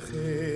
dejé.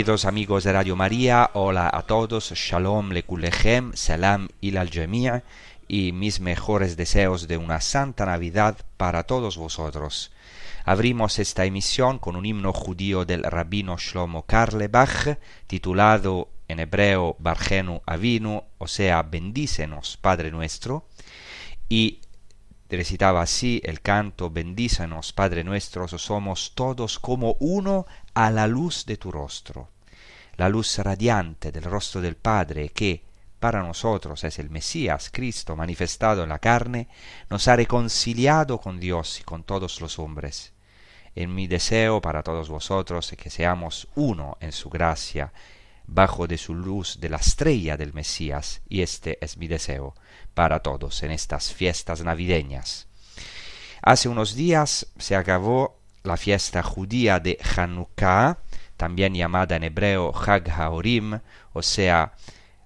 Queridos amigos de Radio María, hola a todos, Shalom Lekulechem, Salam al Jami' y mis mejores deseos de una santa Navidad para todos vosotros. Abrimos esta emisión con un himno judío del rabino Shlomo Karlebach, titulado en hebreo Bargenu Avinu, o sea, bendícenos, Padre nuestro, y recitaba así el canto, bendícenos, Padre nuestro, somos todos como uno a la luz de tu rostro, la luz radiante del rostro del Padre que, para nosotros es el Mesías, Cristo manifestado en la carne, nos ha reconciliado con Dios y con todos los hombres. En mi deseo para todos vosotros es que seamos uno en su gracia, bajo de su luz de la estrella del Mesías, y este es mi deseo para todos en estas fiestas navideñas. Hace unos días se acabó la fiesta judía de Hanukkah, también llamada en hebreo Hag HaOrim, o sea,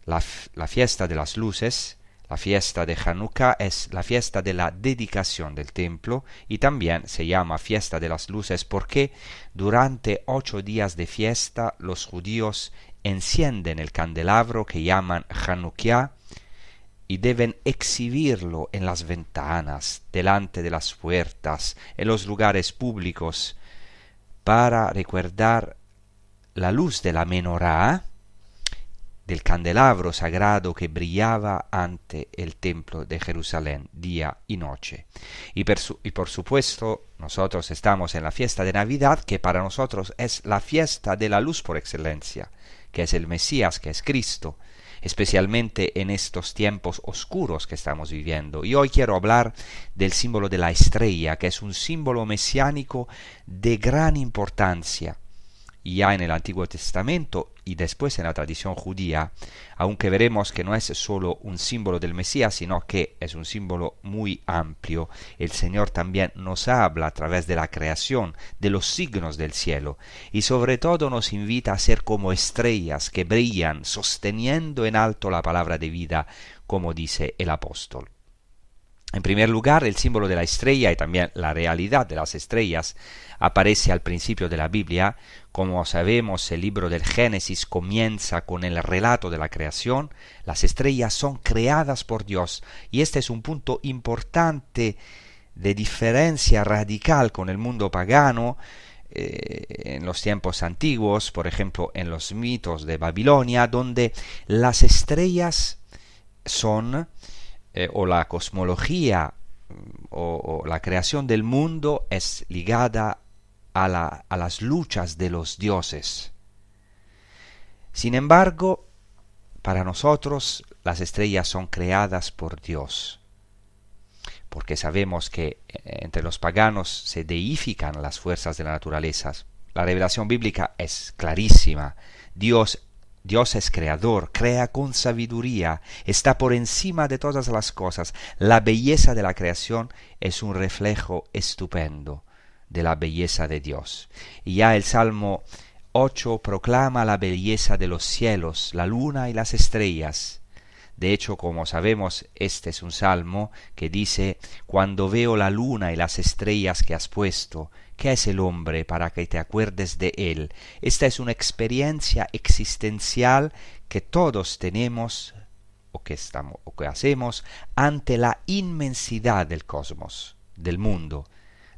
la, la, fiesta de las luces. La fiesta de Hanukkah es la fiesta de la dedicación del templo y también se llama fiesta de las luces porque durante ocho días de fiesta los judíos encienden el candelabro que llaman Hanukkah y deben exhibirlo en las ventanas, delante de las puertas, en los lugares públicos, para recordar la luz de la menorá, del candelabro sagrado que brillaba ante el templo de Jerusalén día y noche. Y, y, por supuesto, nosotros estamos en la fiesta de Navidad, que para nosotros es la fiesta de la luz por excelencia, que es el Mesías, que es Cristo, especialmente en estos tiempos oscuros que estamos viviendo. Y hoy quiero hablar del símbolo de la estrella, que es un símbolo mesiánico de gran importancia ya en el Antiguo Testamento y después en la tradición judía, aunque veremos que no es solo un símbolo del Mesías, sino que es un símbolo muy amplio. El Señor también nos habla a través de la creación, de los signos del cielo, y sobre todo nos invita a ser como estrellas que brillan, sosteniendo en alto la palabra de vida, como dice el apóstol. En primer lugar, el símbolo de la estrella y también la realidad de las estrellas aparece al principio de la Biblia. Como sabemos, el libro del Génesis comienza con el relato de la creación. Las estrellas son creadas por Dios y este es un punto importante de diferencia radical con el mundo pagano eh, en los tiempos antiguos, por ejemplo en los mitos de Babilonia, donde las estrellas son eh, o la cosmología mm, o, la creación del mundo es ligada a, a las luchas de los dioses. Sin embargo, para nosotros las estrellas son creadas por Dios, porque sabemos que eh, entre los paganos se deifican las fuerzas de la naturaleza. La revelación bíblica es clarísima. Dios Dios es creador, crea con sabiduría, está por encima de todas las cosas. La belleza de la creación es un reflejo estupendo de la belleza de Dios. Y ya el Salmo 8 proclama la belleza de los cielos, la luna y las estrellas. De hecho, como sabemos, este es un salmo que dice, Cuando veo la luna y las estrellas que has puesto, ¿qué es el hombre para que te acuerdes de él? Esta es una experiencia existencial que todos tenemos o que, estamos, o que hacemos ante la inmensidad del cosmos, del mundo,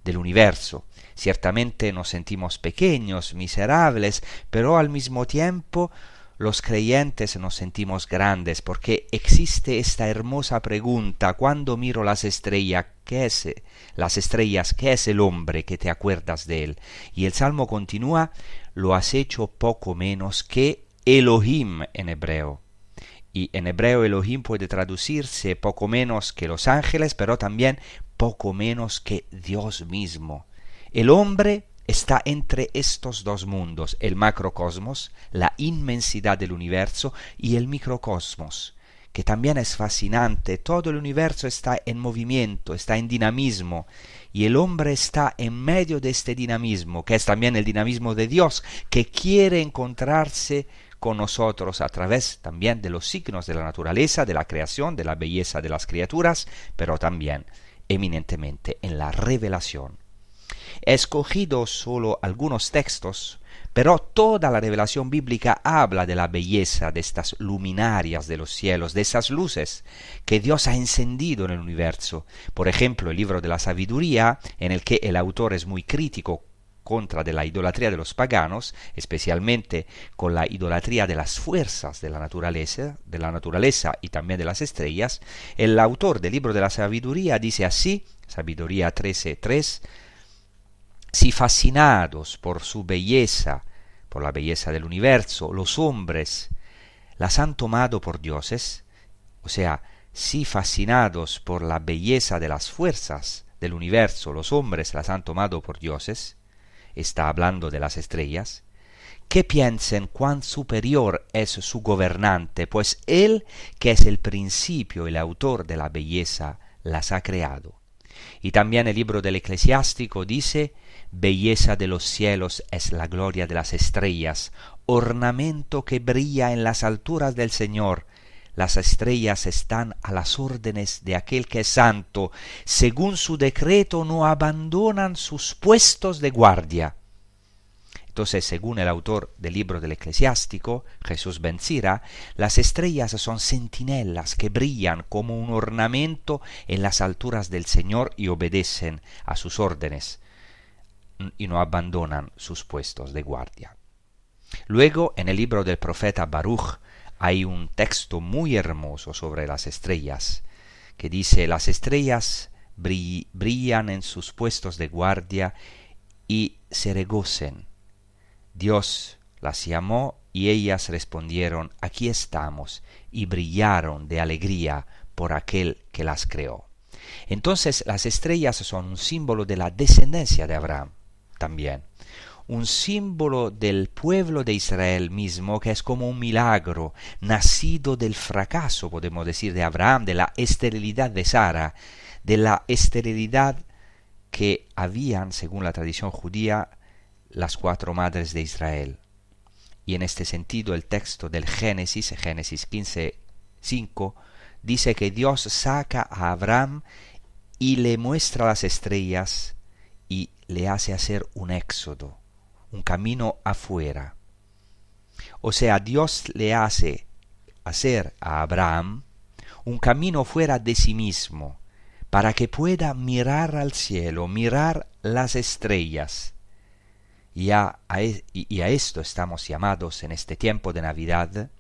del universo. Ciertamente nos sentimos pequeños, miserables, pero al mismo tiempo los creyentes nos sentimos grandes porque existe esta hermosa pregunta cuando miro las estrellas, ¿qué es las estrellas, qué es el hombre que te acuerdas de él? Y el salmo continúa, lo has hecho poco menos que Elohim en hebreo. Y en hebreo Elohim puede traducirse poco menos que los ángeles, pero también poco menos que Dios mismo. El hombre está entre estos dos mundos, el macrocosmos, la inmensidad del universo, y el microcosmos, que también es fascinante. Todo el universo está en movimiento, está en dinamismo, y el hombre está en medio de este dinamismo, que es también el dinamismo de Dios, que quiere encontrarse con nosotros a través también de los signos de la naturaleza, de la creación, de la belleza de las criaturas, pero también eminentemente en la revelación He escogido solo algunos textos, pero toda la revelación bíblica habla de la belleza de estas luminarias de los cielos, de esas luces que Dios ha encendido en el universo. Por ejemplo, el libro de la sabiduría, en el que el autor es muy crítico contra de la idolatría de los paganos, especialmente con la idolatría de las fuerzas de la naturaleza, de la naturaleza y también de las estrellas, el autor del libro de la sabiduría dice así, Sabiduría 13:3, si fascinados por su belleza, por la belleza del universo, los hombres las han tomado por dioses, o sea, si fascinados por la belleza de las fuerzas del universo, los hombres las han tomado por dioses, está hablando de las estrellas, que piensen cuán superior es su gobernante, pues él, que es el principio y el autor de la belleza, las ha creado. Y también el libro del eclesiástico dice belleza de los cielos es la gloria de las estrellas, ornamento que brilla en las alturas del Señor. Las estrellas están a las órdenes de aquel que es santo, según su decreto no abandonan sus puestos de guardia. Entonces, según el autor del libro del eclesiástico, Jesús Bencira, las estrellas son centinelas que brillan como un ornamento en las alturas del Señor y obedecen a sus órdenes y no abandonan sus puestos de guardia. Luego, en el libro del profeta Baruch, hay un texto muy hermoso sobre las estrellas, que dice, las estrellas brillan en sus puestos de guardia y se regocen. Dios las llamó y ellas respondieron, aquí estamos, y brillaron de alegría por aquel que las creó. Entonces las estrellas son un símbolo de la descendencia de Abraham también. Un símbolo del pueblo de Israel mismo que es como un milagro, nacido del fracaso, podemos decir, de Abraham, de la esterilidad de Sara, de la esterilidad que habían, según la tradición judía, las cuatro madres de Israel. Y en este sentido el texto del Génesis, Génesis 15, 5, dice que Dios saca a Abraham y le muestra las estrellas y le hace hacer un éxodo, un camino afuera. O sea, Dios le hace hacer a Abraham un camino fuera de sí mismo, para que pueda mirar al cielo, mirar las estrellas. Y a, e, y a esto estamos llamados en este tiempo de Navidad,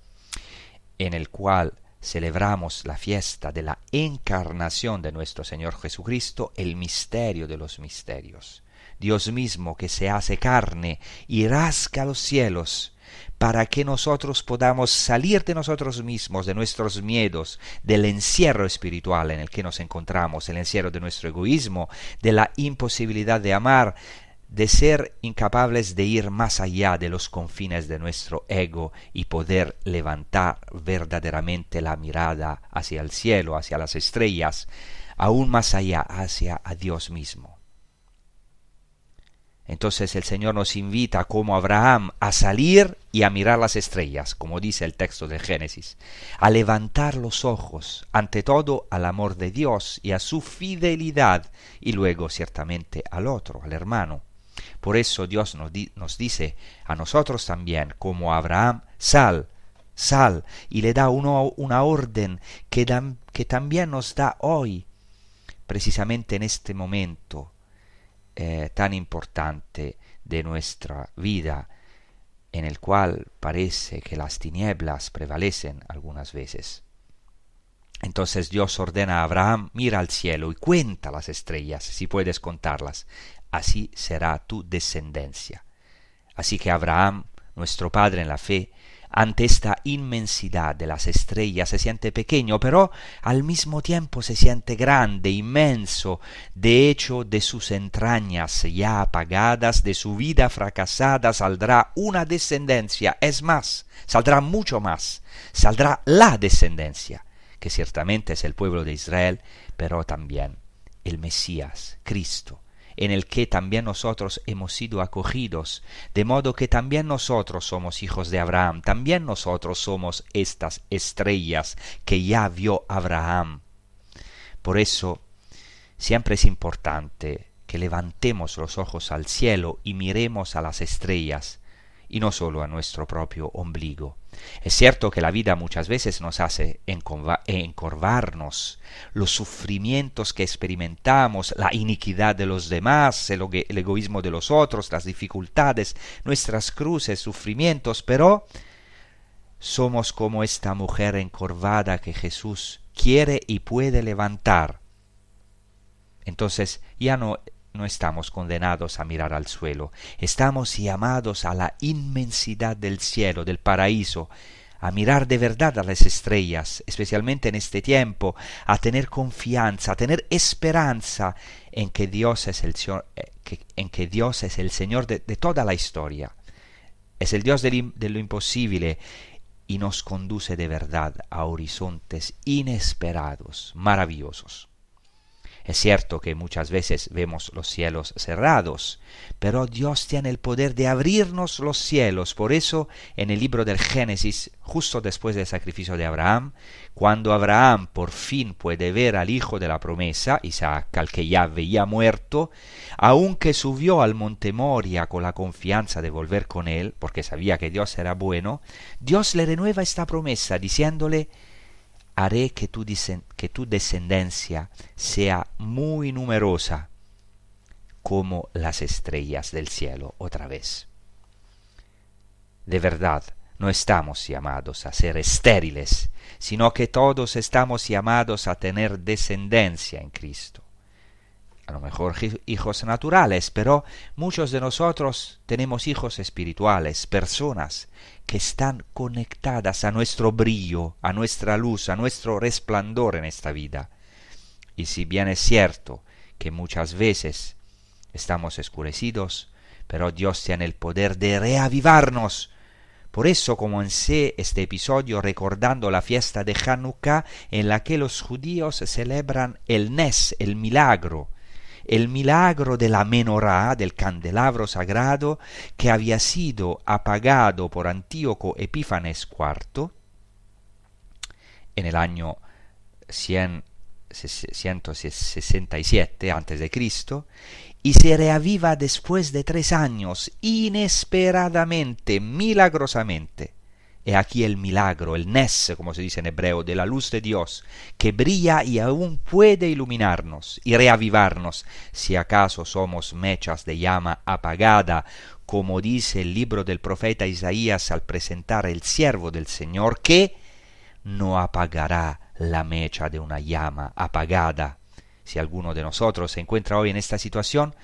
en el cual celebramos la fiesta de la encarnación de nuestro Señor Jesucristo, el misterio de los misterios. Dios mismo que se hace carne y rasca los cielos para que nosotros podamos salir de nosotros mismos, de nuestros miedos, del encierro espiritual en el que nos encontramos, el encierro de nuestro egoísmo, de la imposibilidad de amar, de ser incapaces de ir más allá de los confines de nuestro ego y poder levantar verdaderamente la mirada hacia el cielo, hacia las estrellas, aún más allá, hacia a Dios mismo. Entonces el Señor nos invita como Abraham a salir y a mirar las estrellas, como dice el texto de Génesis, a levantar los ojos, ante todo al amor de Dios y a su fidelidad, y luego ciertamente al otro, al hermano. Por eso Dios nos, dice a nosotros también, como Abraham, sal, sal, y le da una orden que también nos da hoy, precisamente en este momento eh, tan importante de nuestra vida, en el cual parece que las tinieblas prevalecen algunas veces. Entonces Dios ordena a Abraham, mira al cielo y cuenta las estrellas, si puedes contarlas así será tu descendencia. Así que Abraham, nuestro padre en la fe, ante esta inmensidad de las estrellas se siente pequeño, pero al mismo tiempo se siente grande, inmenso. De hecho, de sus entrañas ya apagadas, de su vida fracasada, saldrá una descendencia. Es más, saldrá mucho más. Saldrá la descendencia, que ciertamente es el pueblo de Israel, pero también el Mesías, Cristo en el que también nosotros hemos sido acogidos, de modo que también nosotros somos hijos de Abraham, también nosotros somos estas estrellas que ya vio Abraham. Por eso, siempre es importante que levantemos los ojos al cielo y miremos a las estrellas, y no solo a nuestro propio ombligo. Es cierto que la vida muchas veces nos hace encorvarnos, los sufrimientos que experimentamos, la iniquidad de los demás, el, egoísmo de los otros, las dificultades, nuestras cruces, sufrimientos, pero somos como esta mujer encorvada que Jesús quiere y puede levantar. Entonces ya no no estamos condenados a mirar al suelo, estamos llamados a la inmensidad del cielo, del paraíso, a mirar de verdad a las estrellas, especialmente en este tiempo, a tener confianza, a tener esperanza en que Dios es el, eh, en que Dios es el Señor de, toda la historia. Es el Dios de lo imposible y nos conduce de verdad a horizontes inesperados, maravillosos. Es cierto que muchas veces vemos los cielos cerrados, pero Dios tiene el poder de abrirnos los cielos. Por eso, en el libro del Génesis, justo después del sacrificio de Abraham, cuando Abraham por fin puede ver al hijo de la promesa, Isaac, al que ya veía muerto, aunque subió al monte Moria con la confianza de volver con él, porque sabía que Dios era bueno, Dios le renueva esta promesa diciéndole haré que tu, que tu descendencia sea muy numerosa como las estrellas del cielo otra vez. De verdad, no estamos llamados a ser estériles, sino que todos estamos llamados a tener descendencia en Cristo a lo mejor hijos naturales, pero muchos de nosotros tenemos hijos espirituales, personas que están conectadas a nuestro brillo, a nuestra luz, a nuestro resplandor en esta vida. Y si bien es cierto que muchas veces estamos escurecidos, pero Dios tiene el poder de reavivarnos. Por eso comencé este episodio recordando la fiesta de Hanukkah en la que los judíos celebran el Nes, el milagro, el milagro de la menorá, del candelabro sagrado, que había sido apagado por Antíoco Epífanes IV en el año 100, 167 a.C., y se reaviva después de tres años, inesperadamente, milagrosamente. He aquí el milagro, el nes, como se dice en hebreo, de la luz de Dios, que brilla y aún puede iluminarnos y reavivarnos, si acaso somos mechas de llama apagada, como dice el libro del profeta Isaías al presentar el siervo del Señor, que no apagará la mecha de una llama apagada. Si alguno de nosotros se encuentra hoy en esta situación,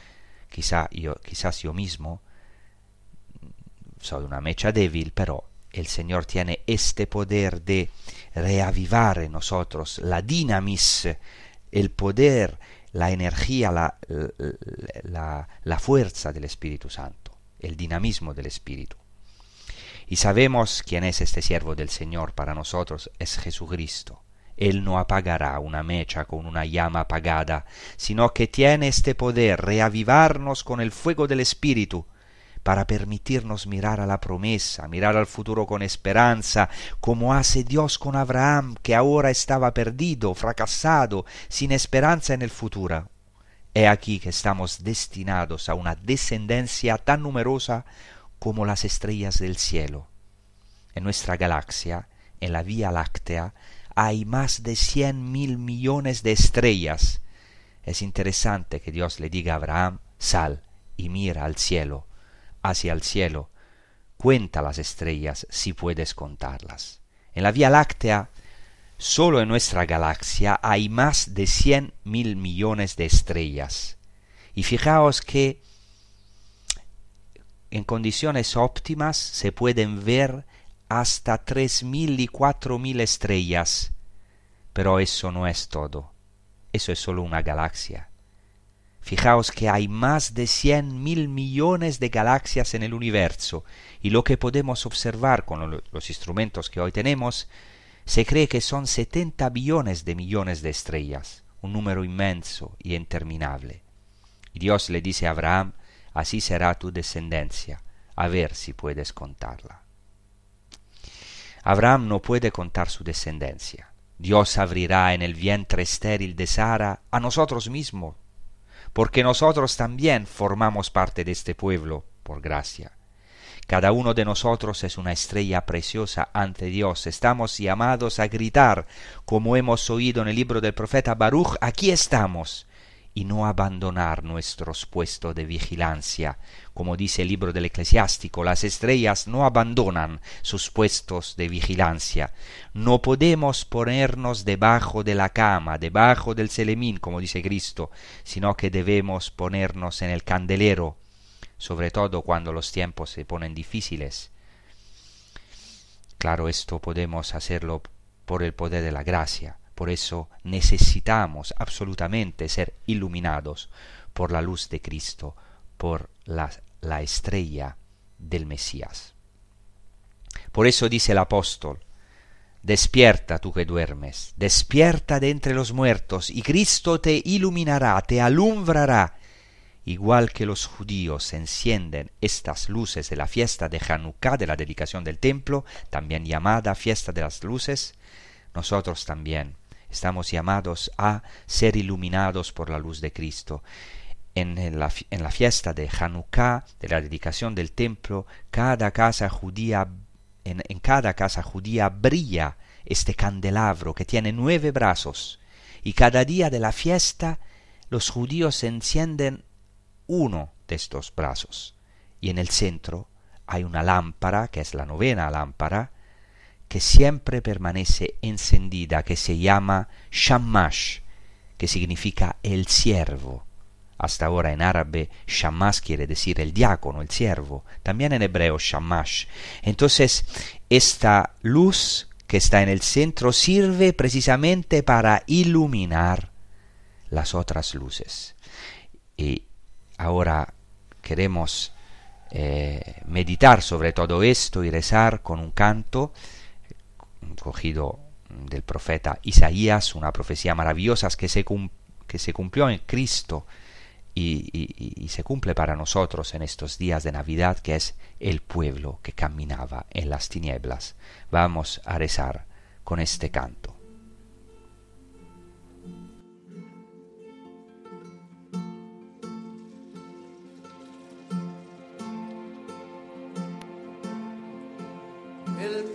quizá yo, quizás yo mismo soy una mecha débil, pero el Señor tiene este poder de reavivar en nosotros la dinamis, el poder, la energía, la, la, la, fuerza del Espíritu Santo, el dinamismo del Espíritu. Y sabemos quién es este siervo del Señor para nosotros, es Jesucristo. Él no apagará una mecha con una llama apagada, sino que tiene este poder reavivarnos con el fuego del Espíritu, para permitirnos mirar a la promesa, mirar al futuro con esperanza, como hace Dios con Abraham, que ahora estaba perdido, fracasado, sin esperanza en el futuro. He aquí que estamos destinados a una descendencia tan numerosa como las estrellas del cielo. En nuestra galaxia, en la Vía Láctea, hay más de cien mil millones de estrellas. Es interesante que Dios le diga a Abraham, sal y mira al cielo hacia el cielo. Cuenta las estrellas si puedes contarlas. En la Vía Láctea, solo en nuestra galaxia hay más de cien mil millones de estrellas. Y fijaos que en condiciones óptimas se pueden ver hasta tres mil y cuatro mil estrellas. Pero eso no es todo. Eso es solo una galaxia. Fijaos que hay más de cien mil millones de galaxias en el universo y lo que podemos observar con los instrumentos que hoy tenemos, se cree que son 70 billones de millones de estrellas, un número inmenso y interminable. Y Dios le dice a Abraham, así será tu descendencia, a ver si puedes contarla. Abraham no puede contar su descendencia. Dios abrirá en el vientre estéril de Sara a nosotros mismos porque nosotros también formamos parte de este pueblo, por gracia. Cada uno de nosotros es una estrella preciosa ante Dios. Estamos llamados a gritar, como hemos oído en el libro del profeta Baruch, aquí estamos, y no abandonar nuestros puestos de vigilancia. Como dice el libro del eclesiástico, las estrellas no abandonan sus puestos de vigilancia. No podemos ponernos debajo de la cama, debajo del selemín, como dice Cristo, sino que debemos ponernos en el candelero, sobre todo cuando los tiempos se ponen difíciles. Claro, esto podemos hacerlo por el poder de la gracia por eso necesitamos absolutamente ser iluminados por la luz de Cristo, por la, la estrella del Mesías. Por eso dice el apóstol, Despierta tú que duermes, despierta de entre los muertos, y Cristo te iluminará, te alumbrará. Igual que los judíos encienden estas luces de la fiesta de Hanukkah, de la dedicación del templo, también llamada fiesta de las luces, nosotros también estamos llamados a ser iluminados por la luz de Cristo. En la, en la fiesta de Hanukkah, de la dedicación del templo, cada casa judía, en, en cada casa judía brilla este candelabro que tiene nueve brazos, y cada día de la fiesta los judíos encienden uno de estos brazos, y en el centro hay una lámpara, que es la novena lámpara, que siempre permanece encendida, que se llama Shamash, que significa el siervo. Hasta ahora en árabe Shamash quiere decir el diácono, el siervo. También en hebreo Shamash. Entonces, esta luz que está en el centro sirve precisamente para iluminar las otras luces. Y ahora queremos eh, meditar sobre todo esto y rezar con un canto cogido del profeta Isaías, una profecía maravillosa que se, que se cumplió en Cristo y, se cumple para nosotros en estos días de Navidad, que es el pueblo que caminaba en las tinieblas. Vamos a rezar con este canto.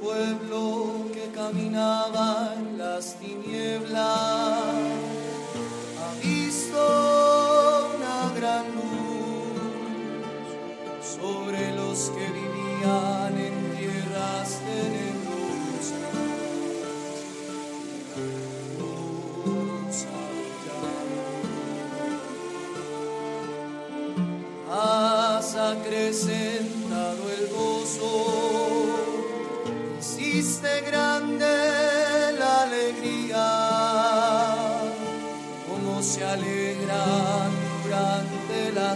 pueblo caminaba las tinieblas ha visto una gran luz sobre los que vivían en tierras tenebrosas. Luz ha hiciste grande la alegría, como se alegran durante la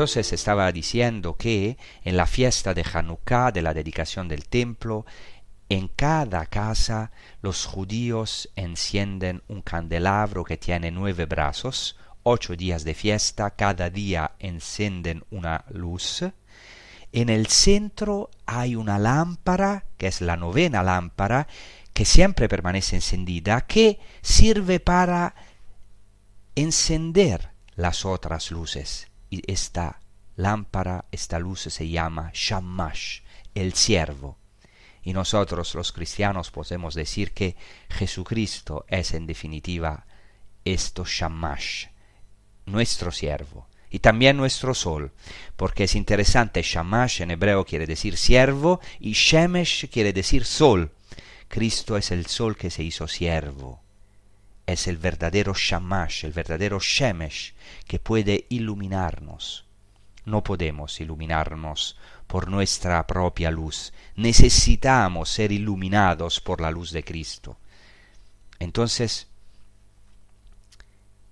Entonces estaba diciendo que en la fiesta de Hanukkah, de la dedicación del templo, en cada casa los judíos encienden un candelabro que tiene nueve brazos, ocho días de fiesta, cada día encienden una luz. En el centro hay una lámpara, que es la novena lámpara, que siempre permanece encendida, que sirve para encender las otras luces. Esta lámpara, esta luz se llama Shamash, el siervo. Y nosotros los cristianos podemos decir que Jesucristo es en definitiva esto Shamash, nuestro siervo. Y también nuestro sol, porque es interesante, Shamash en hebreo quiere decir siervo y Shemesh quiere decir sol. Cristo es el sol que se hizo siervo es el verdadero Shamash, el verdadero Shemesh, que puede iluminarnos. No podemos iluminarnos por nuestra propia luz. Necesitamos ser iluminados por la luz de Cristo. Entonces,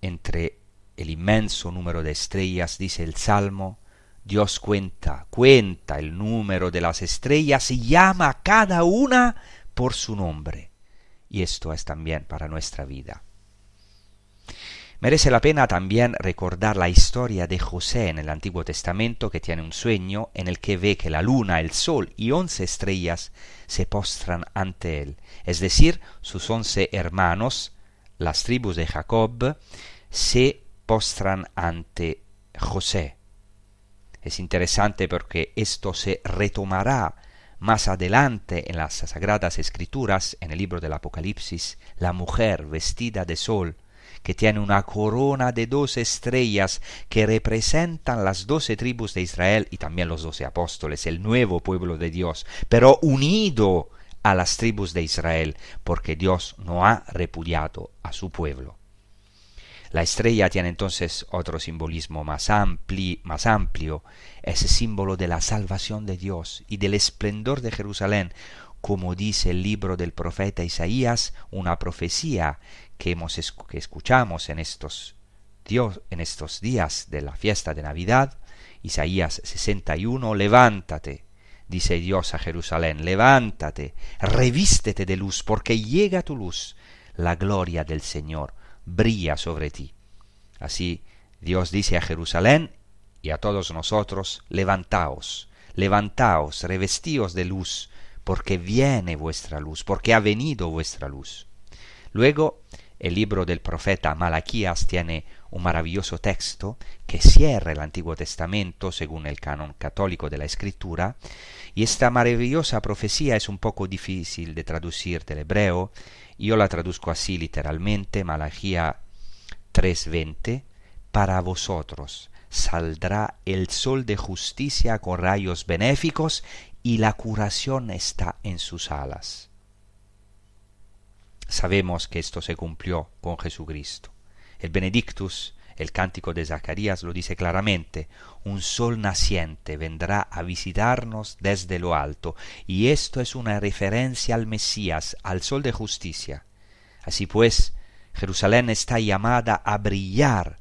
entre el inmenso número de estrellas, dice el Salmo, Dios cuenta, cuenta el número de las estrellas y llama a cada una por su nombre. Y esto es también para nuestra vida. Merece la pena también recordar la historia de José en el Antiguo Testamento que tiene un sueño en el que ve que la luna, el sol y once estrellas se postran ante él, es decir, sus once hermanos, las tribus de Jacob, se postran ante José. Es interesante porque esto se retomará más adelante en las Sagradas Escrituras, en el libro del Apocalipsis, la mujer vestida de sol, que tiene una corona de dos estrellas que representan las doce tribus de Israel y también los doce apóstoles, el nuevo pueblo de Dios, pero unido a las tribus de Israel, porque Dios no ha repudiado a su pueblo. La estrella tiene entonces otro simbolismo más, más amplio, es símbolo de la salvación de Dios y del esplendor de Jerusalén, como dice el libro del profeta Isaías, una profecía que, hemos, que escuchamos en estos, Dios, en estos días de la fiesta de Navidad, Isaías 61, levántate, dice Dios a Jerusalén, levántate, revístete de luz, porque llega tu luz, la gloria del Señor brilla sobre ti. Así Dios dice a Jerusalén y a todos nosotros, levantaos, levantaos, revestíos de luz, porque viene vuestra luz, porque ha venido vuestra luz. Luego, el libro del profeta Malaquías tiene un maravilloso texto que cierra el Antiguo Testamento según el canon católico de la Escritura, y esta maravillosa profecía es un poco difícil de traducir del hebreo, yo la traduzco así literalmente, Malaquía 3:20, para vosotros saldrá el sol de justicia con rayos benéficos y la curación está en sus alas sabemos que esto se cumplió con Jesucristo. El Benedictus, el cántico de Zacarías, lo dice claramente, un sol naciente vendrá a visitarnos desde lo alto, y esto es una referencia al Mesías, al sol de justicia. Así pues, Jerusalén está llamada a brillar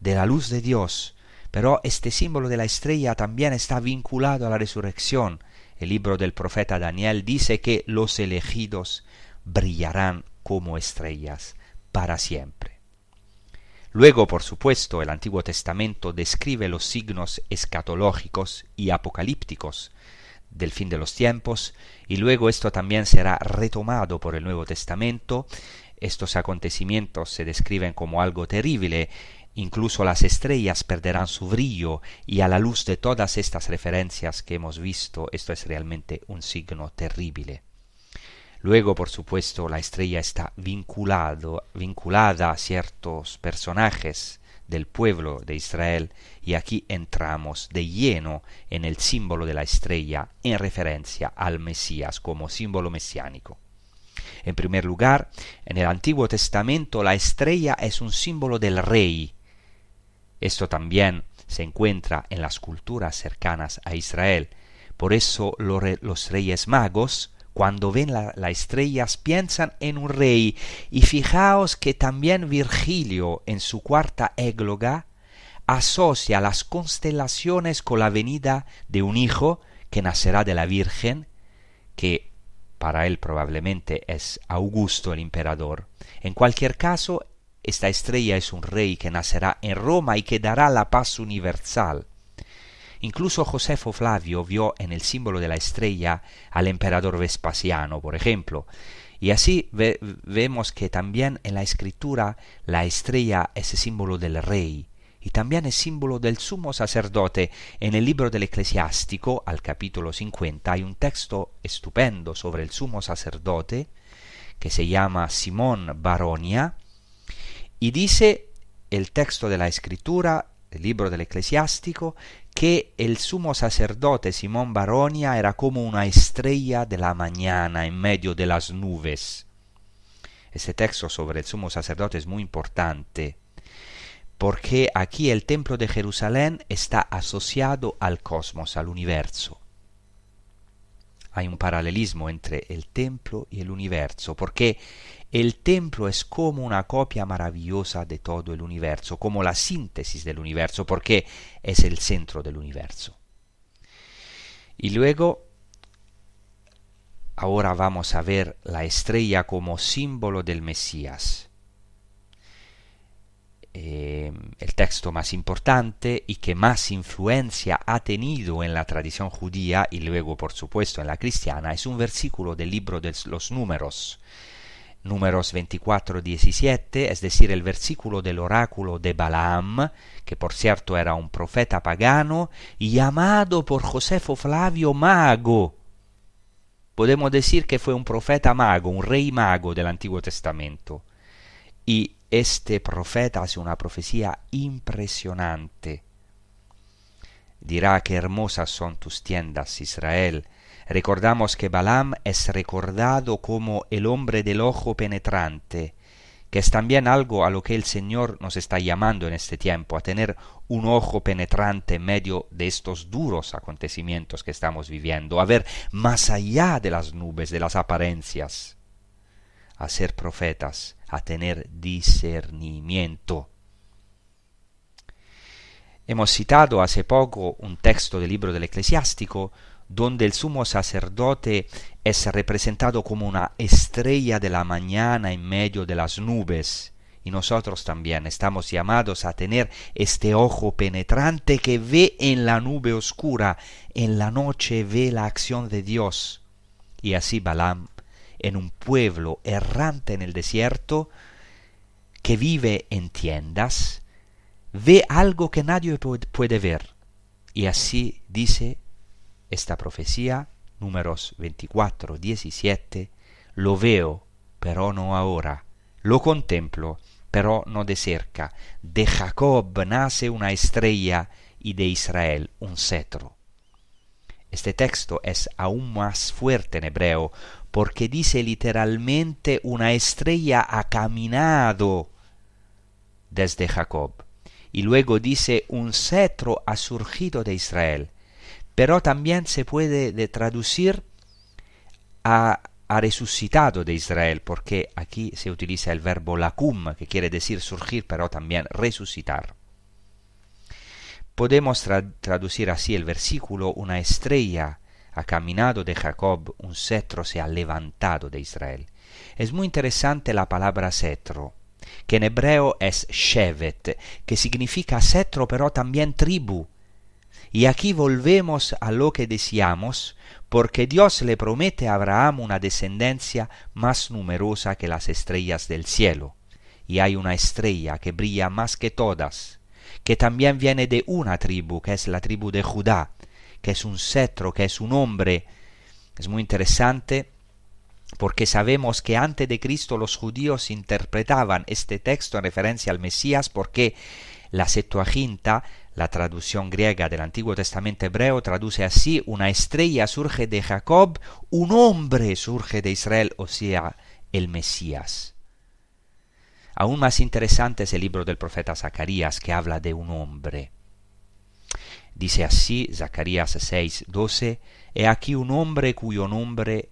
de la luz de Dios, pero este símbolo de la estrella también está vinculado a la resurrección. El libro del profeta Daniel dice que los elegidos brillarán como estrellas para siempre. Luego, por supuesto, el Antiguo Testamento describe los signos escatológicos y apocalípticos del fin de los tiempos, y luego esto también será retomado por el Nuevo Testamento. Estos acontecimientos se describen como algo terrible, incluso las estrellas perderán su brillo, y a la luz de todas estas referencias que hemos visto, esto es realmente un signo terrible. Luego, por supuesto, la estrella está vinculado, vinculada a ciertos personajes del pueblo de Israel y aquí entramos de lleno en el símbolo de la estrella en referencia al Mesías como símbolo mesiánico. En primer lugar, en el Antiguo Testamento la estrella es un símbolo del rey. Esto también se encuentra en las culturas cercanas a Israel. Por eso los reyes magos cuando ven las estrellas piensan en un rey. Y fijaos que también Virgilio en su cuarta égloga asocia las constelaciones con la venida de un hijo que nacerá de la Virgen, que para él probablemente es Augusto el emperador. En cualquier caso, esta estrella es un rey que nacerá en Roma y que dará la paz universal. Incluso Josefo Flavio vio en el símbolo de la estrella al emperador Vespasiano, por ejemplo. Y así vemos que también en la escritura la estrella es símbolo del rey y también es símbolo del sumo sacerdote. En el libro del eclesiástico, al capítulo 50, hay un texto estupendo sobre el sumo sacerdote que se llama Simón Baronia y dice el texto de la escritura, el libro del eclesiástico, que el sumo sacerdote Simón Baronia era como una estrella de la mañana en medio de las nubes. Este texto sobre el sumo sacerdote es muy importante porque aquí el templo de Jerusalén está asociado al cosmos, al universo. Hay un paralelismo entre el templo y el universo, porque el templo es como una copia maravillosa de todo el universo, como la síntesis del universo, porque es el centro del universo. Y luego, ahora vamos a ver la estrella como símbolo del Mesías. eh, el texto más importante y que más influencia ha tenido en la tradición judía y luego por supuesto en la cristiana es un versículo del libro de los números números 24 17 es decir el versículo del oráculo de Balaam que por cierto era un profeta pagano llamado por Josefo Flavio mago podemos decir que fue un profeta mago un rey mago del Antiguo Testamento y este profeta hace una profecía impresionante. Dirá que hermosas son tus tiendas, Israel. Recordamos que Balaam es recordado como el hombre del ojo penetrante, que es también algo a lo que el Señor nos está llamando en este tiempo, a tener un ojo penetrante en medio de estos duros acontecimientos que estamos viviendo, a ver más allá de las nubes, de las apariencias, a ser profetas, a tener discernimiento. Hemos citado hace poco un texto del libro del eclesiástico donde el sumo sacerdote es representado como una estrella de la mañana en medio de las nubes. Y nosotros también estamos llamados a tener este ojo penetrante que ve en la nube oscura, en la noche ve la acción de Dios. Y así Balaam en un pueblo errante en el desierto, que vive en tiendas, ve algo que nadie puede ver. Y así dice esta profecía, números 24, 17, lo veo, pero no ahora, lo contemplo, pero no de cerca. De Jacob nace una estrella y de Israel un cetro. Este texto es aún más fuerte en hebreo porque dice literalmente una estrella ha caminado desde Jacob. Y luego dice un cetro ha surgido de Israel. Pero también se puede traducir a ha resucitado de Israel, porque aquí se utiliza el verbo lacum, que quiere decir surgir, pero también resucitar. Podemos traducir así el versículo, una estrella ha caminado de Jacob, un cetro se ha levantado de Israel. Es muy interesante la palabra cetro, que en hebreo es shevet, que significa cetro pero también tribu. Y aquí volvemos a lo que decíamos, porque Dios le promete a Abraham una descendencia más numerosa que las estrellas del cielo. Y hay una estrella que brilla más que todas, que también viene de una tribu, que es la tribu de Judá, que es un cetro, que es un hombre. Es muy interesante porque sabemos que antes de Cristo los judíos interpretaban este texto en referencia al Mesías porque la Septuaginta, la traducción griega del Antiguo Testamento hebreo, traduce así una estrella surge de Jacob, un hombre surge de Israel, o sea, el Mesías. Aún más interesante es el libro del profeta Zacarías que habla de un hombre. Dice así Zacarías 6, 12, He aquí un hombre cuyo nombre,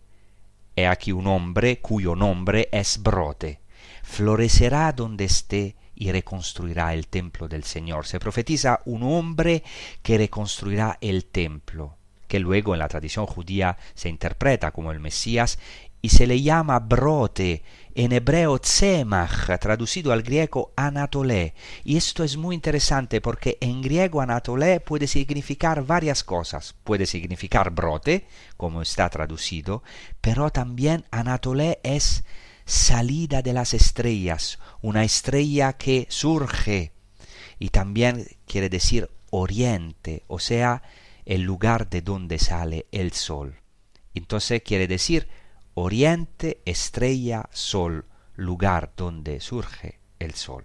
he aquí un hombre cuyo nombre es brote, florecerá donde esté y reconstruirá el templo del Señor. Se profetiza un hombre que reconstruirá el templo, que luego en la tradición judía se interpreta como el Mesías y se le llama brote, en hebreo tzemach, traducido al griego anatolé. Y esto es muy interesante porque en griego anatolé puede significar varias cosas. Puede significar brote, como está traducido, pero también anatolé es salida de las estrellas, una estrella que surge. Y también quiere decir oriente, o sea, el lugar de donde sale el sol. Entonces quiere decir oriente, estrella, sol, lugar donde surge el sol.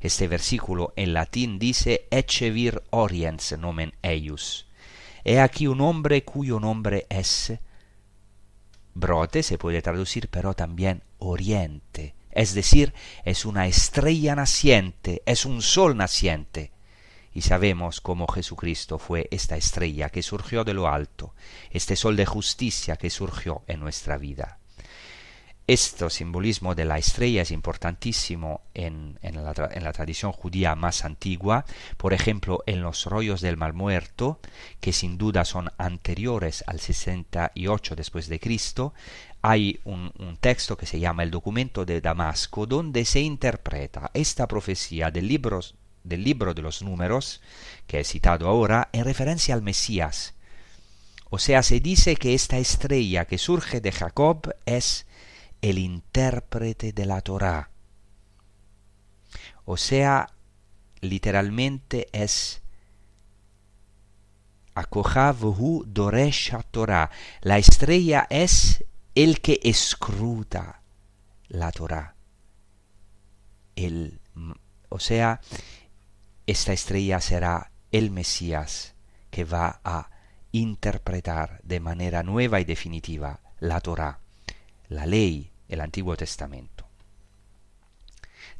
Este versículo en latín dice Ecce vir oriens nomen eius. He aquí un hombre cuyo nombre es brote, se puede traducir, pero también oriente. Es decir, es una estrella naciente, es un sol naciente y sabemos cómo Jesucristo fue esta estrella que surgió de lo alto, este sol de justicia que surgió en nuestra vida. Este simbolismo de la estrella es importantísimo en, la, tradición judía más antigua, por ejemplo en los rollos del mal muerto, que sin duda son anteriores al 68 después de Cristo, hay un, texto que se llama el documento de Damasco, donde se interpreta esta profecía del libro, del libro de los números, que he citado ahora, en referencia al Mesías. O sea, se dice que esta estrella que surge de Jacob es el intérprete de la Torá. O sea, literalmente es Akohavu Doresha Torah. La estrella es el que escruta la Torah. El, o sea, esta estrella será el Mesías que va a interpretar de manera nueva y definitiva la Torah, la ley el Antiguo Testamento.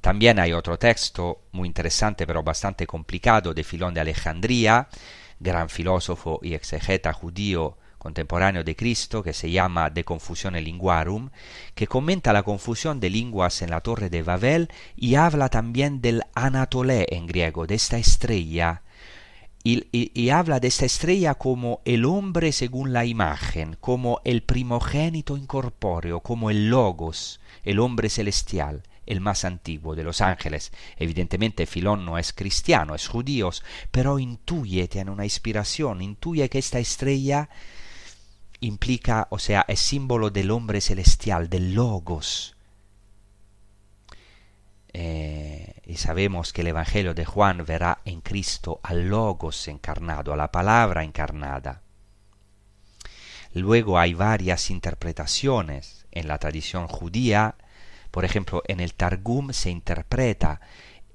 También hay otro texto muy interesante pero bastante complicado de Filón de Alejandría, gran filósofo y exegeta judío contemporáneo de Cristo, que se llama De Confusione Linguarum, que comenta la confusión de lenguas en la torre de Babel y habla también del Anatolé en griego, de esta estrella y, habla de esta estrella como el hombre según la imagen, como el primogénito incorpóreo, como el logos, el hombre celestial, el más antiguo de los ángeles. Evidentemente Filón no es cristiano, es judío, pero intuye, tiene una inspiración, intuye que esta estrella implica, o sea, es símbolo del hombre celestial, del logos, eh, y sabemos que el Evangelio de Juan verá en Cristo al Logos encarnado, a la palabra encarnada. Luego hay varias interpretaciones en la tradición judía. Por ejemplo, en el Targum se interpreta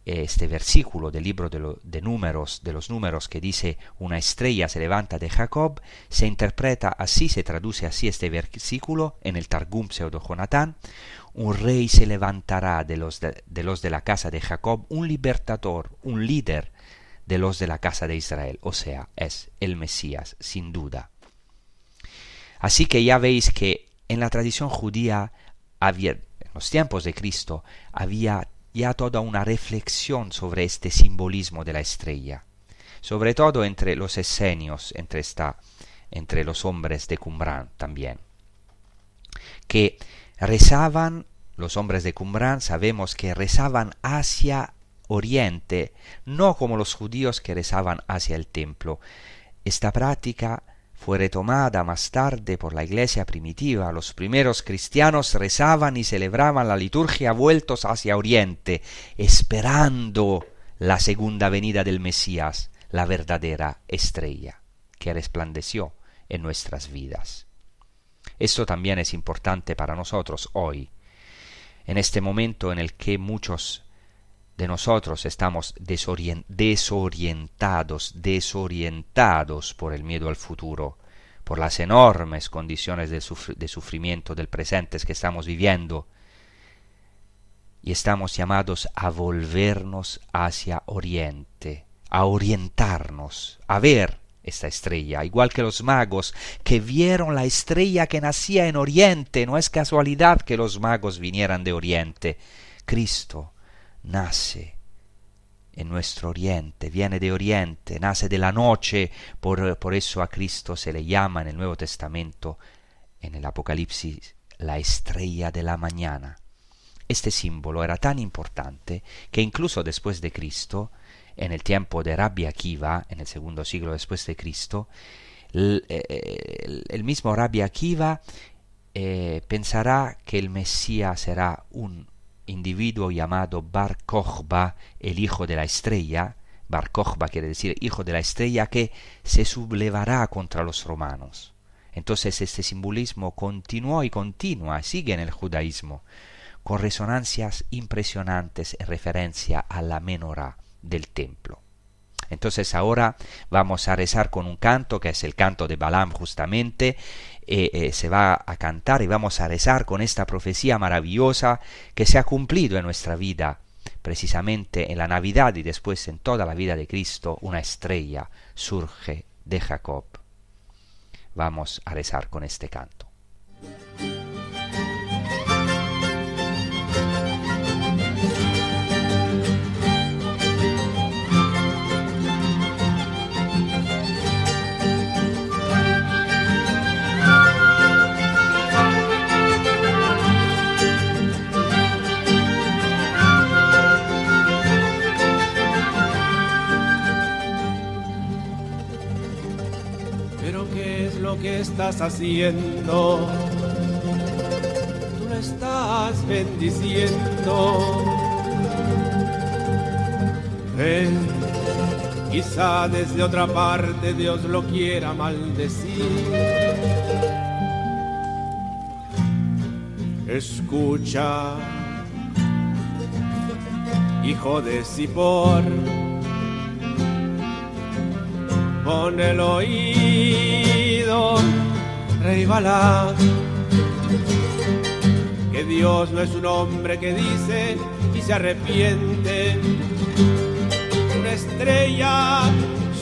este versículo del libro de, números, de los números que dice una estrella se levanta de Jacob, se interpreta así, se traduce así este versículo en el Targum pseudo Jonatán, un rey se levantará de los de, los de la casa de Jacob, un libertador, un líder de los de la casa de Israel, o sea, es el Mesías, sin duda. Así que ya veis que en la tradición judía en los tiempos de Cristo, había ya toda una reflexión sobre este simbolismo de la estrella, sobre todo entre los esenios, entre, esta, entre los hombres de Qumran también, que rezaban, los hombres de Qumran sabemos que rezaban hacia oriente, no como los judíos que rezaban hacia el templo. Esta práctica fue retomada más tarde por la iglesia primitiva. Los primeros cristianos rezaban y celebraban la liturgia vueltos hacia Oriente, esperando la segunda venida del Mesías, la verdadera estrella, que resplandeció en nuestras vidas. Esto también es importante para nosotros hoy, en este momento en el que muchos de nosotros estamos desorientados, desorientados por el miedo al futuro, por las enormes condiciones de, sufrimiento del presente que estamos viviendo, y estamos llamados a volvernos hacia Oriente, a orientarnos, a ver esta estrella, igual que los magos que vieron la estrella que nacía en Oriente. No es casualidad que los magos vinieran de Oriente. Cristo nace en nuestro oriente, viene de oriente, nace de la noche, por, por eso a Cristo se le llama en el Nuevo Testamento, en el Apocalipsis, la estrella de la mañana. Este símbolo era tan importante que incluso después de Cristo, en el tiempo de Rabbi Akiva, en el segundo siglo después de Cristo, el, eh, mismo Rabbi Akiva eh, pensará que el Mesías será un individuo llamado Bar Kochba, el hijo de la estrella, Bar Kochba quiere decir hijo de la estrella, que se sublevará contra los romanos. Entonces este simbolismo continuó y continúa, sigue en el judaísmo, con resonancias impresionantes en referencia a la menorá del templo. Entonces ahora vamos a rezar con un canto que es el canto de Balaam justamente eh, eh, se va a cantar y vamos a rezar con esta profecía maravillosa que se ha cumplido en nuestra vida, precisamente en la Navidad y después en toda la vida de Cristo, una estrella surge de Jacob. Vamos a rezar con este canto. Estás haciendo, tú lo estás bendiciendo. Ven, quizá desde otra parte Dios lo quiera maldecir. Escucha, hijo de Sipor, pon el oído, rey Balá, que Dios no es un hombre que dice y se arrepiente. Una estrella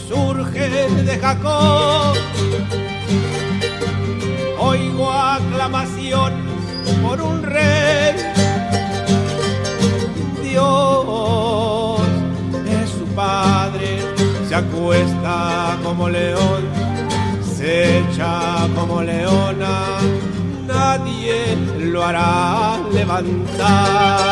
surge de Jacob, oigo aclamación por un rey. Dios es su padre, se acuesta como león, se echa como leona, nadie lo hará levantar.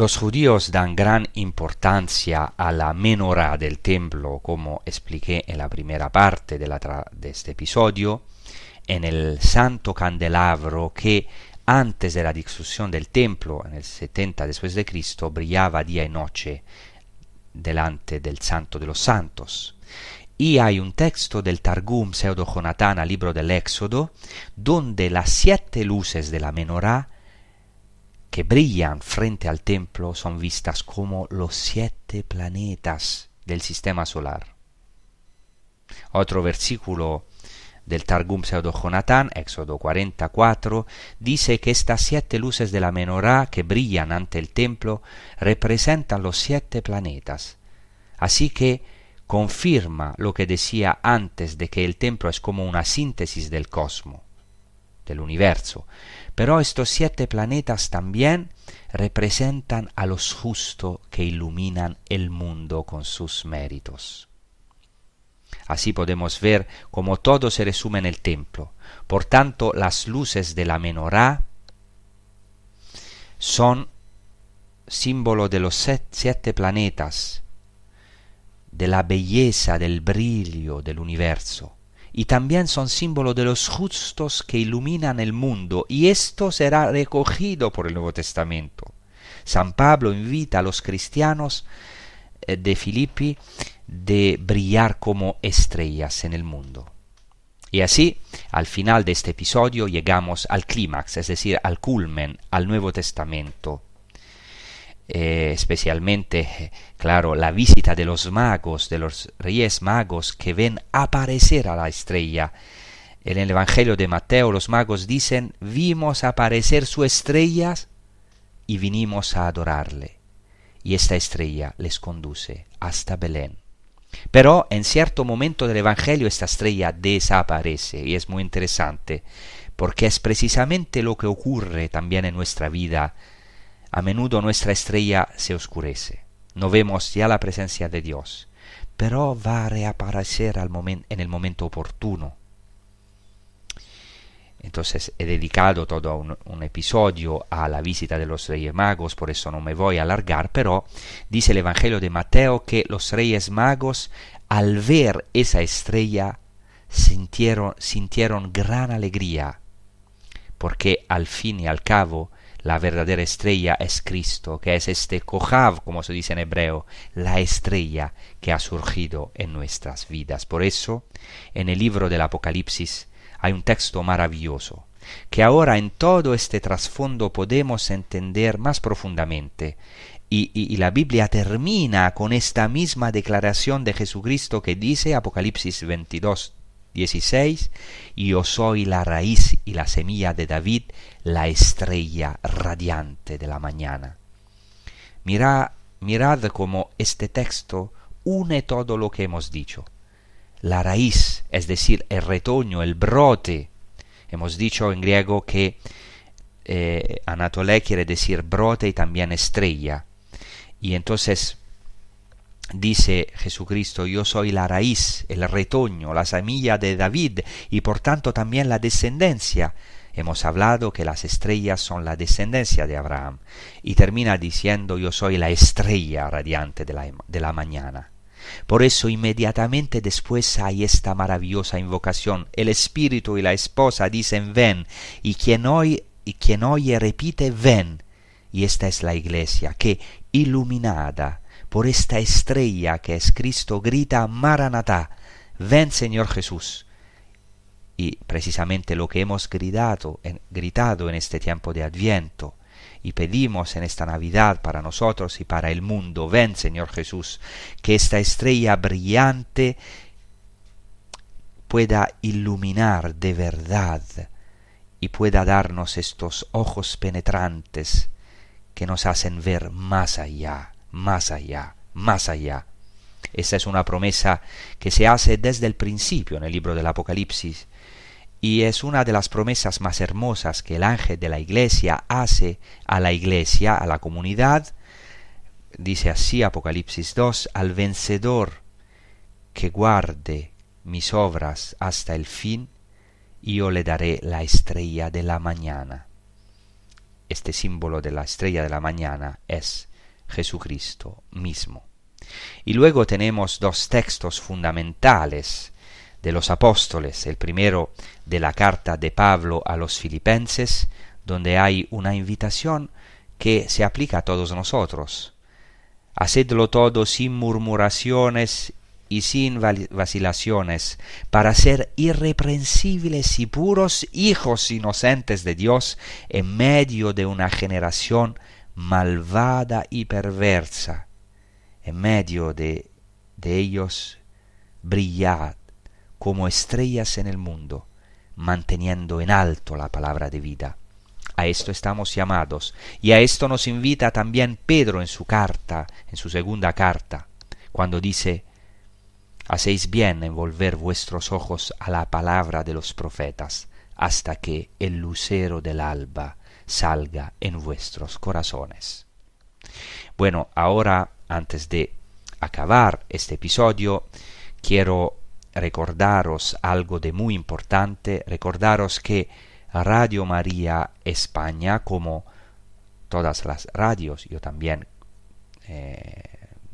Los judíos dan gran importancia a la menorá del templo, como expliqué en la primera parte de, este episodio, en el santo candelabro que antes de la destrucción del templo, en el 70 después de Cristo, brillaba día y noche delante del santo de los santos. Y hay un texto del Targum Pseudo Jonatán libro del Éxodo, donde las siete luces de la menorá que brillan frente al templo son vistas como los siete planetas del sistema solar. Otro versículo del Targum Pseudo Jonatán, Éxodo 44, dice que estas siete luces de la menorá que brillan ante el templo representan los siete planetas. Así que confirma lo que decía antes de que el templo es como una síntesis del cosmos, del universo, pero estos siete planetas también representan a los justos que iluminan el mundo con sus méritos. Así podemos ver cómo todo se resume en el templo. Por tanto, las luces de la menorá son símbolo de los siete planetas, de la belleza, del brillo del universo y también son símbolo de los justos que iluminan el mundo, y esto será recogido por el Nuevo Testamento. San Pablo invita a los cristianos eh, de Filipi de brillar como estrellas en el mundo. Y así, al final de este episodio, llegamos al clímax, es decir, al culmen, al Nuevo Testamento. Eh, especialmente, claro, la visita de los magos, de los reyes magos que ven aparecer a la estrella. En el Evangelio de Mateo los magos dicen, vimos aparecer su estrella y vinimos a adorarle. Y esta estrella les conduce hasta Belén. Pero en cierto momento del Evangelio esta estrella desaparece y es muy interesante porque es precisamente lo que ocurre también en nuestra vida a menudo nuestra estrella se oscurece. No vemos ya la presencia de Dios, pero va a reaparecer en el momento oportuno. Entonces he dedicado todo un, episodio a la visita de los Reyes Magos, por eso no me voy a alargar, pero dice el Evangelio de Mateo que los Reyes Magos al ver esa estrella sintieron gran alegría, porque al fin y al cabo la verdadera estrella es Cristo, que es este Kohav, como se dice en hebreo, la estrella que ha surgido en nuestras vidas. Por eso, en el libro del Apocalipsis hay un texto maravilloso, que ahora en todo este trasfondo podemos entender más profundamente. Y, la Biblia termina con esta misma declaración de Jesucristo que dice Apocalipsis 22, 16, Yo soy la raíz y la semilla de David, la estrella radiante de la mañana. Mirad, mirad cómo este texto une todo lo que hemos dicho. La raíz, es decir, el retoño, el brote. Hemos dicho en griego que eh, Anatolé quiere decir brote y también estrella. Y entonces dice Jesucristo, yo soy la raíz, el retoño, la semilla de David y por tanto también la descendencia. Hemos hablado que las estrellas son la descendencia de Abraham y termina diciendo yo soy la estrella radiante de la, de la mañana. Por eso inmediatamente después hay esta maravillosa invocación. El espíritu y la esposa dicen ven y quien hoy y quien oye repite ven. Y esta es la iglesia que, iluminada por esta estrella que es Cristo, grita Maranatá, ven Señor Jesús. Y precisamente lo que hemos gritado en, gritado en este tiempo de Adviento y pedimos en esta Navidad para nosotros y para el mundo, ven Señor Jesús, que esta estrella brillante pueda iluminar de verdad y pueda darnos estos ojos penetrantes que nos hacen ver más allá, más allá, más allá. Esa es una promesa que se hace desde el principio en el libro del Apocalipsis y es una de las promesas más hermosas que el ángel de la iglesia hace a la iglesia, a la comunidad. Dice así Apocalipsis 2, al vencedor que guarde mis obras hasta el fin, yo le daré la estrella de la mañana. Este símbolo de la estrella de la mañana es Jesucristo mismo. Y luego tenemos dos textos fundamentales de los apóstoles, el primero de la carta de Pablo a los filipenses, donde hay una invitación que se aplica a todos nosotros. Hacedlo todo sin murmuraciones y sin vacilaciones, para ser irreprensibles y puros hijos inocentes de Dios en medio de una generación malvada y perversa. En medio de, de ellos brillad como estrellas en el mundo, manteniendo en alto la palabra de vida. A esto estamos llamados, y a esto nos invita también Pedro en su carta, en su segunda carta, cuando dice Hacéis bien en volver vuestros ojos a la palabra de los profetas, hasta que el lucero del alba salga en vuestros corazones. Bueno, ahora, antes de acabar este episodio, quiero recordaros algo de muy importante, recordaros que Radio María España, como todas las radios, yo también eh,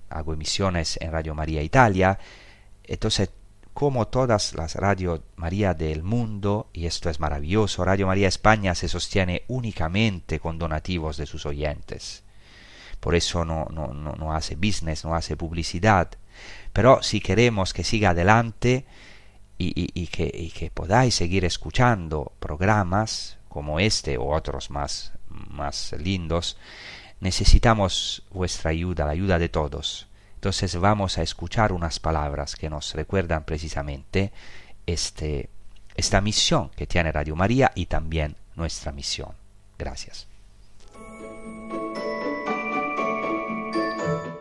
hago emisiones en Radio María Italia, entonces, como todas las Radio María del mundo, y esto es maravilloso, Radio María España se sostiene únicamente con donativos de sus oyentes. Por eso no, no, no, hace business, no hace publicidad. Pero si queremos que siga adelante y, que, que podáis seguir escuchando programas como este o otros más, más lindos, necesitamos vuestra ayuda, la ayuda de todos. Entonces vamos a escuchar unas palabras que nos recuerdan precisamente este, esta misión que tiene Radio María y también nuestra misión. Gracias.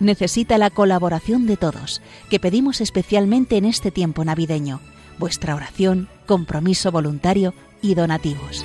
necesita la colaboración de todos, que pedimos especialmente en este tiempo navideño, vuestra oración, compromiso voluntario y donativos.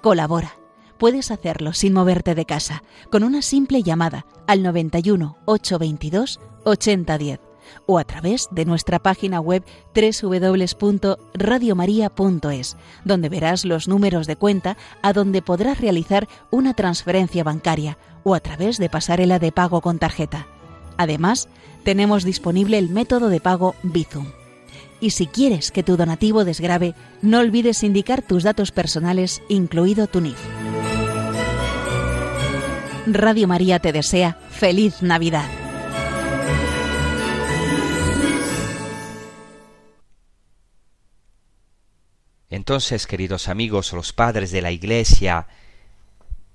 Colabora puedes hacerlo sin moverte de casa, con una simple llamada al 91 822 8010 o a través de nuestra página web www.radiomaria.es, donde verás los números de cuenta a donde podrás realizar una transferencia bancaria o a través de pasarela de pago con tarjeta. Además, tenemos disponible el método de pago Bizum. Y si quieres que tu donativo desgrabe, no olvides indicar tus datos personales, incluido tu NIF. Radio María te desea feliz Navidad. Entonces, queridos amigos, los padres de la Iglesia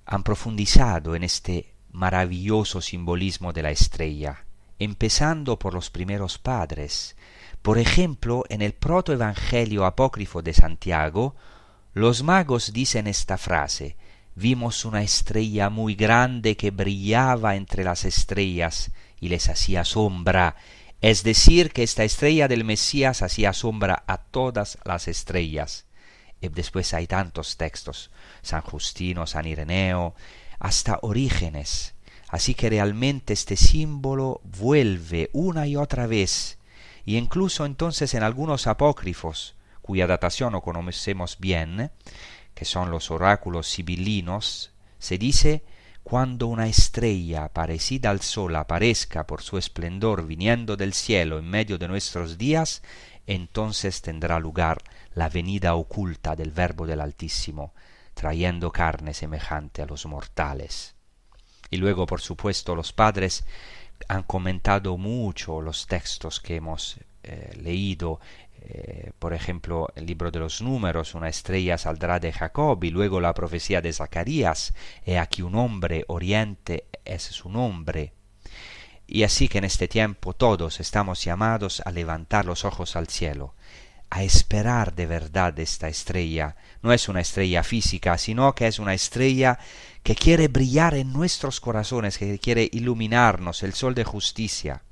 han profundizado en este maravilloso simbolismo de la estrella, empezando por los primeros padres. Por ejemplo, en el protoevangelio apócrifo de Santiago, los magos dicen esta frase, vimos una estrella muy grande que brillaba entre las estrellas y les hacía sombra, es decir, que esta estrella del Mesías hacía sombra a todas las estrellas. Y después hay tantos textos, San Justino, San Ireneo, hasta Orígenes. Así que realmente este símbolo vuelve una y otra vez, y incluso entonces en algunos apócrifos, cuya datación no conocemos bien, que son los oráculos sibilinos, se dice cuando una estrella parecida al sol aparezca por su esplendor viniendo del cielo en medio de nuestros días, entonces tendrá lugar la venida oculta del Verbo del Altísimo, trayendo carne semejante a los mortales. Y luego, por supuesto, los padres han comentado mucho los textos que hemos eh, leído eh, por ejemplo, el libro de los números, una estrella saldrá de Jacob, y luego la profecía de Zacarías, he aquí un hombre, oriente es su nombre. Y así que en este tiempo todos estamos llamados a levantar los ojos al cielo, a esperar de verdad esta estrella. No es una estrella física, sino que es una estrella que quiere brillar en nuestros corazones, que quiere iluminarnos, el sol de justicia.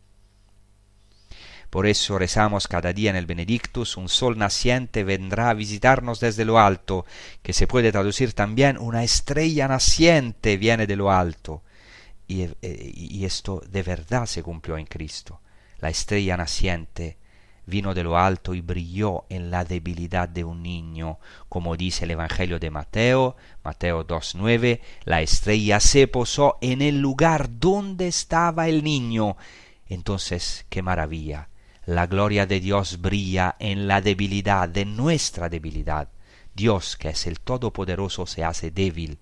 Por eso rezamos cada día en el Benedictus, un sol naciente vendrá a visitarnos desde lo alto, que se puede traducir también una estrella naciente viene de lo alto. Y, eh, y esto de verdad se cumplió en Cristo. La estrella naciente vino de lo alto y brilló en la debilidad de un niño, como dice el Evangelio de Mateo, Mateo 2.9, la estrella se posó en el lugar donde estaba el niño. Entonces, qué maravilla la gloria de Dios brilla en la debilidad, de nuestra debilidad. Dios, que es el Todopoderoso, se hace débil,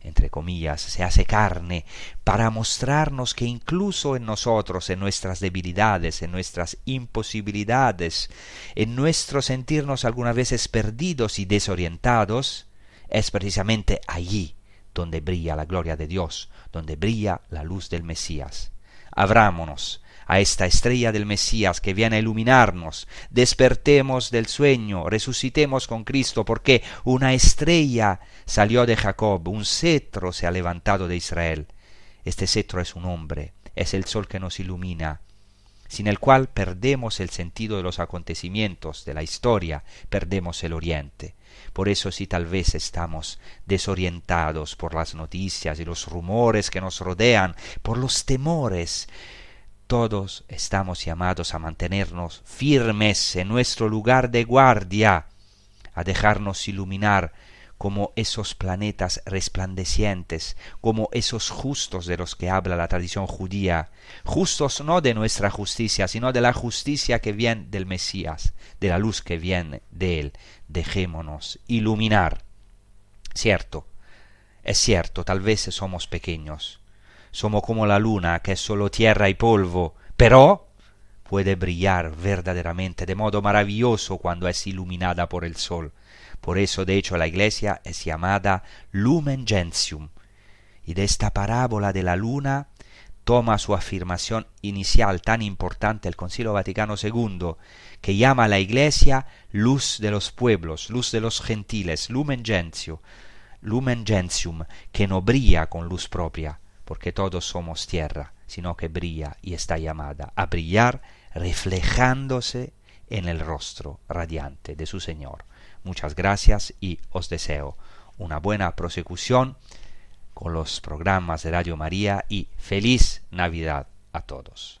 entre comillas, se hace carne, para mostrarnos que incluso en nosotros, en nuestras debilidades, en nuestras imposibilidades, en nuestro sentirnos algunas veces perdidos y desorientados, es precisamente allí donde brilla la gloria de Dios, donde brilla la luz del Mesías. Abrámonos a esta estrella del Mesías que viene a iluminarnos. Despertemos del sueño, resucitemos con Cristo, porque una estrella salió de Jacob, un cetro se ha levantado de Israel. Este cetro es un hombre, es el sol que nos ilumina, sin el cual perdemos el sentido de los acontecimientos, de la historia, perdemos el oriente. Por eso si tal vez estamos desorientados por las noticias y los rumores que nos rodean, por los temores, todos estamos llamados a mantenernos firmes en nuestro lugar de guardia, a dejarnos iluminar como esos planetas resplandecientes, como esos justos de los que habla la tradición judía, justos no de nuestra justicia, sino de la justicia que viene del Mesías, de la luz que viene de él. Dejémonos iluminar. Cierto, es cierto, tal vez somos pequeños, somos como la luna, que es solo tierra y polvo, pero puede brillar verdaderamente de modo maravilloso cuando es iluminada por el sol. Por eso, de hecho, la iglesia es llamada Lumen Gentium. Y de esta parábola de la luna toma su afirmación inicial tan importante el Concilio Vaticano II, que llama a la iglesia luz de los pueblos, luz de los gentiles, lumen gentium, lumen gentium, que no brilla con luz propia, porque todos somos tierra, sino que brilla y está llamada a brillar reflejándose en el rostro radiante de su Señor. Muchas gracias y os deseo una buena prosecución con los programas de Radio María y feliz Navidad a todos.